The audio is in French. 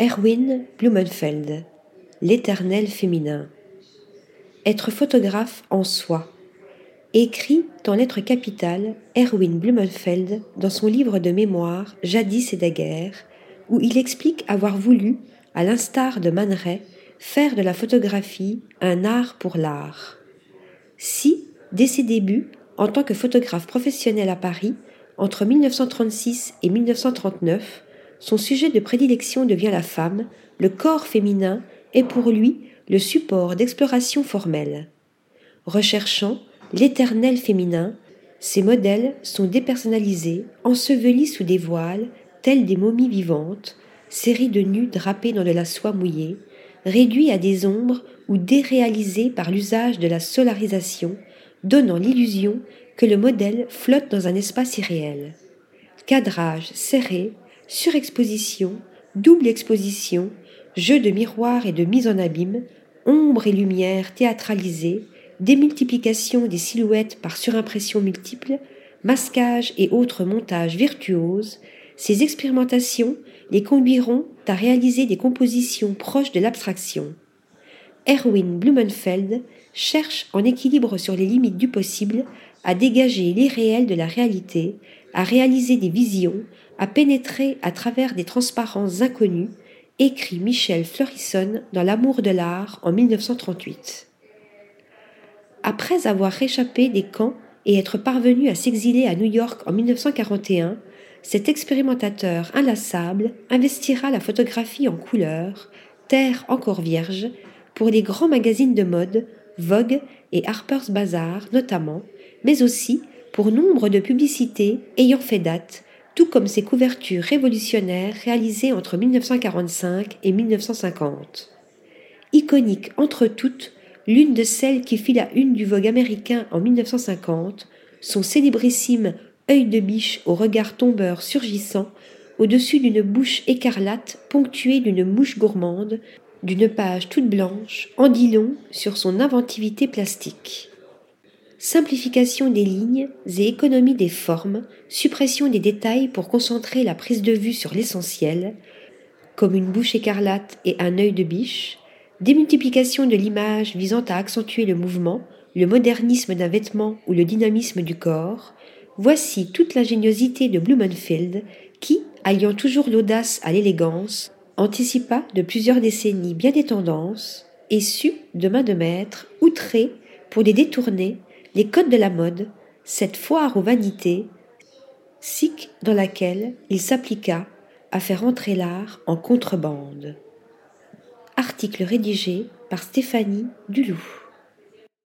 Erwin Blumenfeld, L'éternel féminin. Être photographe en soi. Écrit en lettres capitales Erwin Blumenfeld dans son livre de mémoire Jadis et daguerre, où il explique avoir voulu, à l'instar de Man faire de la photographie un art pour l'art. Si, dès ses débuts, en tant que photographe professionnel à Paris, entre 1936 et 1939, son sujet de prédilection devient la femme, le corps féminin est pour lui le support d'exploration formelle. Recherchant l'éternel féminin, ses modèles sont dépersonnalisés, ensevelis sous des voiles, tels des momies vivantes, séries de nus drapés dans de la soie mouillée, réduits à des ombres ou déréalisés par l'usage de la solarisation, donnant l'illusion que le modèle flotte dans un espace irréel. Cadrage serré, surexposition, double exposition, jeu de miroir et de mise en abîme, ombre et lumière théâtralisées, démultiplication des silhouettes par surimpression multiple, masquage et autres montages virtuoses, ces expérimentations les conduiront à réaliser des compositions proches de l'abstraction. Erwin Blumenfeld cherche en équilibre sur les limites du possible à dégager l'irréel de la réalité, à réaliser des visions, à pénétrer à travers des transparences inconnues, écrit Michel Fleurisson dans L'amour de l'art en 1938. Après avoir échappé des camps et être parvenu à s'exiler à New York en 1941, cet expérimentateur inlassable investira la photographie en couleur, terre encore vierge, pour les grands magazines de mode, Vogue et Harper's Bazaar notamment, mais aussi pour nombre de publicités ayant fait date, tout comme ses couvertures révolutionnaires réalisées entre 1945 et 1950. Iconique entre toutes, l'une de celles qui fit la une du Vogue américain en 1950, son célébrissime œil de biche au regard tombeur surgissant, au-dessus d'une bouche écarlate ponctuée d'une mouche gourmande, d'une page toute blanche, en dit long sur son inventivité plastique. Simplification des lignes et économie des formes, suppression des détails pour concentrer la prise de vue sur l'essentiel, comme une bouche écarlate et un œil de biche, démultiplication de l'image visant à accentuer le mouvement, le modernisme d'un vêtement ou le dynamisme du corps, voici toute l'ingéniosité de Blumenfeld qui, alliant toujours l'audace à l'élégance, anticipa de plusieurs décennies bien des tendances et sut, de main de maître, outrer pour les détourner les codes de la mode, cette foire aux vanités, sic dans laquelle il s'appliqua à faire entrer l'art en contrebande. Article rédigé par Stéphanie Duloup.